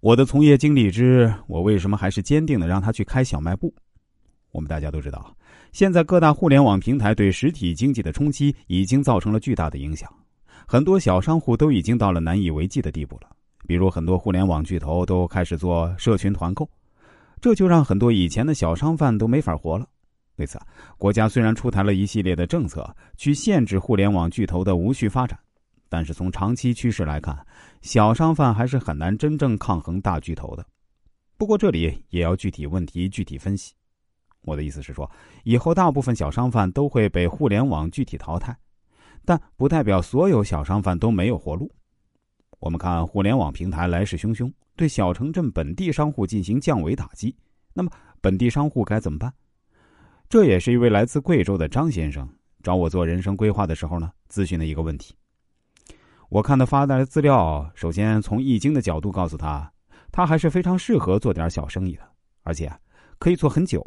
我的从业经历之，我为什么还是坚定的让他去开小卖部？我们大家都知道，现在各大互联网平台对实体经济的冲击已经造成了巨大的影响，很多小商户都已经到了难以为继的地步了。比如，很多互联网巨头都开始做社群团购，这就让很多以前的小商贩都没法活了。为此，国家虽然出台了一系列的政策去限制互联网巨头的无序发展，但是从长期趋势来看，小商贩还是很难真正抗衡大巨头的。不过，这里也要具体问题具体分析。我的意思是说，以后大部分小商贩都会被互联网具体淘汰，但不代表所有小商贩都没有活路。我们看互联网平台来势汹汹，对小城镇本地商户进行降维打击，那么本地商户该怎么办？这也是一位来自贵州的张先生找我做人生规划的时候呢咨询的一个问题。我看他发来的资料，首先从易经的角度告诉他，他还是非常适合做点小生意的，而且可以做很久。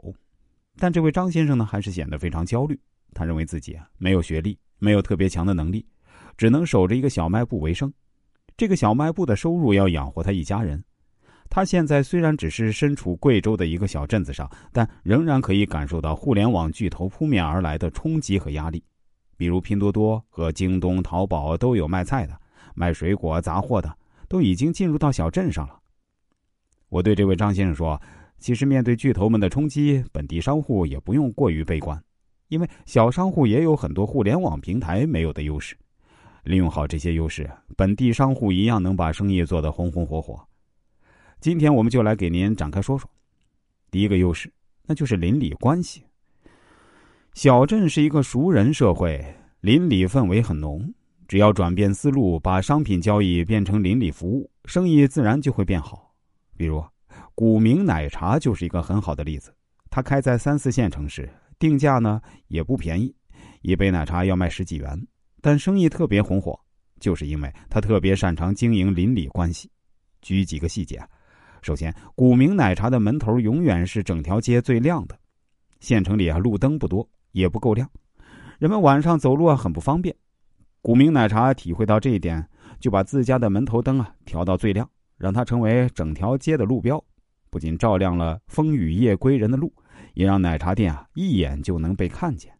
但这位张先生呢，还是显得非常焦虑。他认为自己啊没有学历，没有特别强的能力，只能守着一个小卖部为生。这个小卖部的收入要养活他一家人。他现在虽然只是身处贵州的一个小镇子上，但仍然可以感受到互联网巨头扑面而来的冲击和压力。比如拼多多和京东、淘宝都有卖菜的、卖水果杂货的，都已经进入到小镇上了。我对这位张先生说。其实，面对巨头们的冲击，本地商户也不用过于悲观，因为小商户也有很多互联网平台没有的优势。利用好这些优势，本地商户一样能把生意做得红红火火。今天，我们就来给您展开说说。第一个优势，那就是邻里关系。小镇是一个熟人社会，邻里氛围很浓。只要转变思路，把商品交易变成邻里服务，生意自然就会变好。比如。古茗奶茶就是一个很好的例子，它开在三四线城市，定价呢也不便宜，一杯奶茶要卖十几元，但生意特别红火，就是因为它特别擅长经营邻里关系。举几个细节，首先，古茗奶茶的门头永远是整条街最亮的，县城里啊路灯不多，也不够亮，人们晚上走路啊很不方便。古茗奶茶体会到这一点，就把自家的门头灯啊调到最亮，让它成为整条街的路标。不仅照亮了风雨夜归人的路，也让奶茶店啊一眼就能被看见。